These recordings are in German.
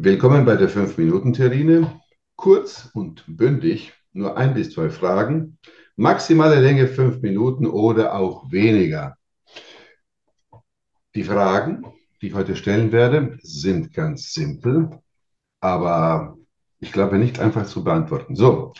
Willkommen bei der 5-Minuten-Terrine. Kurz und bündig, nur ein bis zwei Fragen. Maximale Länge 5 Minuten oder auch weniger. Die Fragen, die ich heute stellen werde, sind ganz simpel, aber ich glaube nicht einfach zu beantworten. So,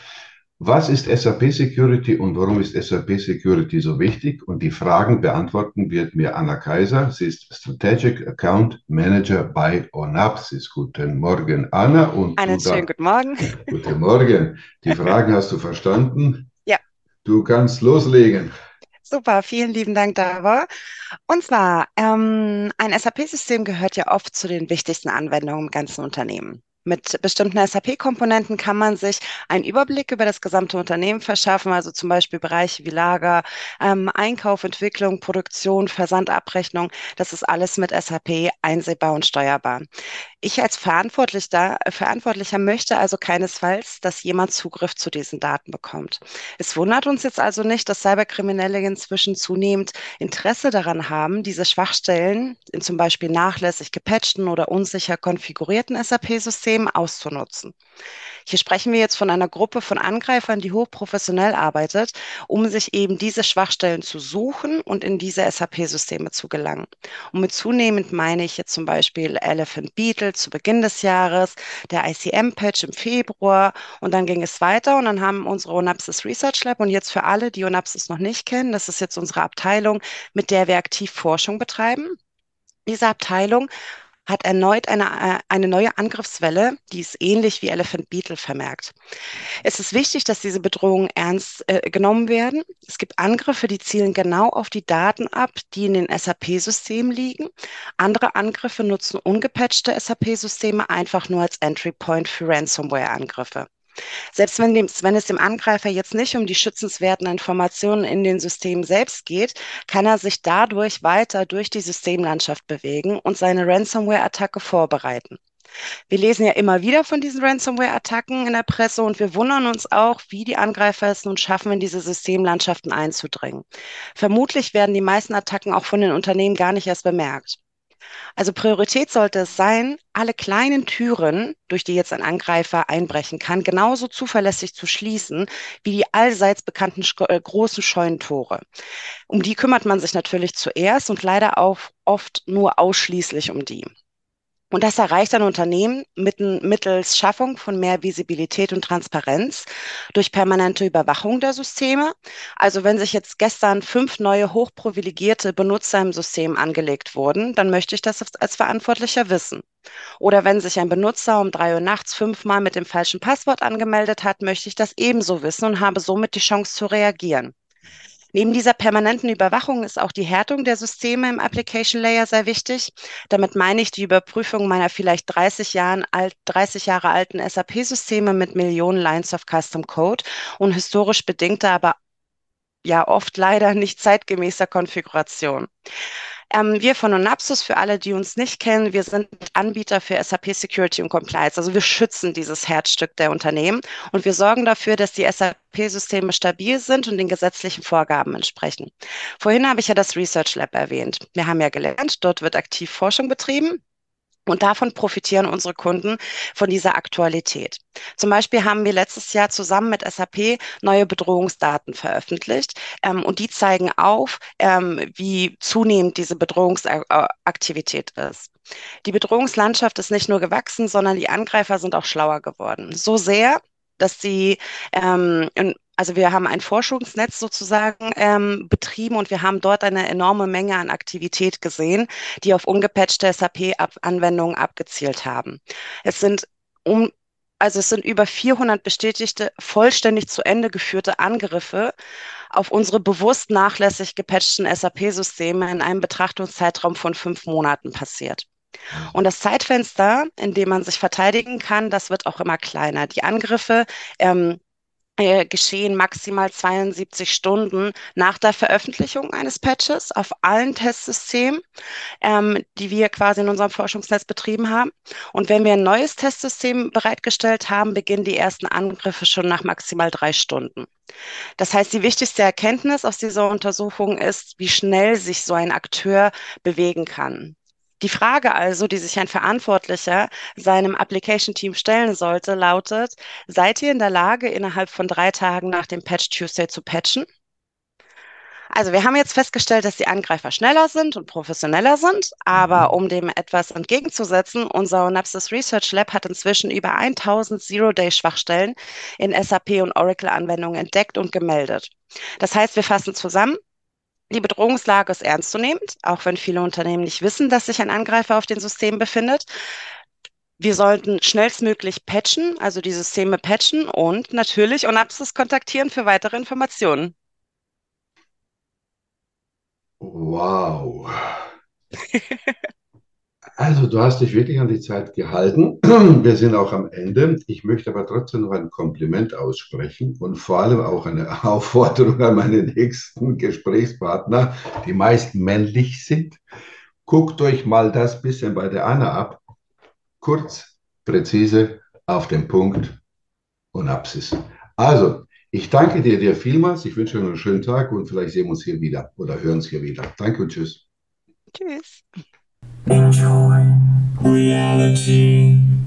was ist SAP Security und warum ist SAP Security so wichtig? Und die Fragen beantworten wird mir Anna Kaiser. Sie ist Strategic Account Manager bei Onapsis. Guten Morgen, Anna. Und Einen schönen guten Morgen. Guten Morgen. Die Fragen hast du verstanden? Ja. Du kannst loslegen. Super, vielen lieben Dank, Dava. Und zwar, ähm, ein SAP-System gehört ja oft zu den wichtigsten Anwendungen im ganzen Unternehmen. Mit bestimmten SAP-Komponenten kann man sich einen Überblick über das gesamte Unternehmen verschaffen, also zum Beispiel Bereiche wie Lager, ähm, Einkauf, Entwicklung, Produktion, Versandabrechnung. Das ist alles mit SAP einsehbar und steuerbar. Ich als Verantwortlicher, Verantwortlicher möchte also keinesfalls, dass jemand Zugriff zu diesen Daten bekommt. Es wundert uns jetzt also nicht, dass Cyberkriminelle inzwischen zunehmend Interesse daran haben, diese Schwachstellen in zum Beispiel nachlässig gepatchten oder unsicher konfigurierten SAP-Systemen auszunutzen. Hier sprechen wir jetzt von einer Gruppe von Angreifern, die hochprofessionell arbeitet, um sich eben diese Schwachstellen zu suchen und in diese SAP-Systeme zu gelangen. Und mit zunehmend meine ich jetzt zum Beispiel Elephant Beetle zu Beginn des Jahres, der ICM-Patch im Februar und dann ging es weiter und dann haben unsere Onapsis Research Lab und jetzt für alle, die Onapsis noch nicht kennen, das ist jetzt unsere Abteilung, mit der wir aktiv Forschung betreiben. Diese Abteilung hat erneut eine, äh, eine neue Angriffswelle, die ist ähnlich wie Elephant Beetle vermerkt. Es ist wichtig, dass diese Bedrohungen ernst äh, genommen werden. Es gibt Angriffe, die zielen genau auf die Daten ab, die in den SAP-Systemen liegen. Andere Angriffe nutzen ungepatchte SAP-Systeme einfach nur als Entry Point für Ransomware-Angriffe. Selbst wenn, dem, wenn es dem Angreifer jetzt nicht um die schützenswerten Informationen in den Systemen selbst geht, kann er sich dadurch weiter durch die Systemlandschaft bewegen und seine Ransomware-Attacke vorbereiten. Wir lesen ja immer wieder von diesen Ransomware-Attacken in der Presse und wir wundern uns auch, wie die Angreifer es nun schaffen, in diese Systemlandschaften einzudringen. Vermutlich werden die meisten Attacken auch von den Unternehmen gar nicht erst bemerkt. Also Priorität sollte es sein, alle kleinen Türen, durch die jetzt ein Angreifer einbrechen kann, genauso zuverlässig zu schließen wie die allseits bekannten äh, großen Scheunentore. Um die kümmert man sich natürlich zuerst und leider auch oft nur ausschließlich um die. Und das erreicht ein Unternehmen mittels Schaffung von mehr Visibilität und Transparenz durch permanente Überwachung der Systeme. Also wenn sich jetzt gestern fünf neue hochprivilegierte Benutzer im System angelegt wurden, dann möchte ich das als Verantwortlicher wissen. Oder wenn sich ein Benutzer um drei Uhr nachts fünfmal mit dem falschen Passwort angemeldet hat, möchte ich das ebenso wissen und habe somit die Chance zu reagieren. Neben dieser permanenten Überwachung ist auch die Härtung der Systeme im Application Layer sehr wichtig. Damit meine ich die Überprüfung meiner vielleicht 30, Jahren alt, 30 Jahre alten SAP-Systeme mit Millionen Lines of Custom Code und historisch bedingter, aber ja oft leider nicht zeitgemäßer Konfiguration. Ähm, wir von Onapsus, für alle, die uns nicht kennen, wir sind Anbieter für SAP Security und Compliance. Also wir schützen dieses Herzstück der Unternehmen und wir sorgen dafür, dass die SAP-Systeme stabil sind und den gesetzlichen Vorgaben entsprechen. Vorhin habe ich ja das Research Lab erwähnt. Wir haben ja gelernt, dort wird aktiv Forschung betrieben. Und davon profitieren unsere Kunden von dieser Aktualität. Zum Beispiel haben wir letztes Jahr zusammen mit SAP neue Bedrohungsdaten veröffentlicht ähm, und die zeigen auf, ähm, wie zunehmend diese Bedrohungsaktivität ist. Die Bedrohungslandschaft ist nicht nur gewachsen, sondern die Angreifer sind auch schlauer geworden. So sehr, dass sie ähm, also wir haben ein Forschungsnetz sozusagen ähm, betrieben und wir haben dort eine enorme Menge an Aktivität gesehen, die auf ungepatchte SAP-Anwendungen abgezielt haben. Es sind um also es sind über 400 bestätigte, vollständig zu Ende geführte Angriffe auf unsere bewusst nachlässig gepatchten SAP-Systeme in einem Betrachtungszeitraum von fünf Monaten passiert. Und das Zeitfenster, in dem man sich verteidigen kann, das wird auch immer kleiner. Die Angriffe ähm, äh, geschehen maximal 72 Stunden nach der Veröffentlichung eines Patches auf allen Testsystemen, ähm, die wir quasi in unserem Forschungsnetz betrieben haben. Und wenn wir ein neues Testsystem bereitgestellt haben, beginnen die ersten Angriffe schon nach maximal drei Stunden. Das heißt, die wichtigste Erkenntnis aus dieser Untersuchung ist, wie schnell sich so ein Akteur bewegen kann. Die Frage also, die sich ein Verantwortlicher seinem Application-Team stellen sollte, lautet, seid ihr in der Lage, innerhalb von drei Tagen nach dem Patch Tuesday zu patchen? Also wir haben jetzt festgestellt, dass die Angreifer schneller sind und professioneller sind, aber um dem etwas entgegenzusetzen, unser Onapsis Research Lab hat inzwischen über 1000 Zero-Day-Schwachstellen in SAP und Oracle-Anwendungen entdeckt und gemeldet. Das heißt, wir fassen zusammen, die Bedrohungslage ist ernstzunehmend, auch wenn viele Unternehmen nicht wissen, dass sich ein Angreifer auf den Systemen befindet. Wir sollten schnellstmöglich patchen, also die Systeme patchen und natürlich Onapsis kontaktieren für weitere Informationen. Wow. Also, du hast dich wirklich an die Zeit gehalten. Wir sind auch am Ende. Ich möchte aber trotzdem noch ein Kompliment aussprechen und vor allem auch eine Aufforderung an meine nächsten Gesprächspartner, die meist männlich sind. Guckt euch mal das bisschen bei der Anna ab. Kurz, präzise, auf den Punkt und Apsis. Also, ich danke dir, dir vielmals. Ich wünsche dir einen schönen Tag und vielleicht sehen wir uns hier wieder oder hören uns hier wieder. Danke und tschüss. Tschüss. Enjoy reality.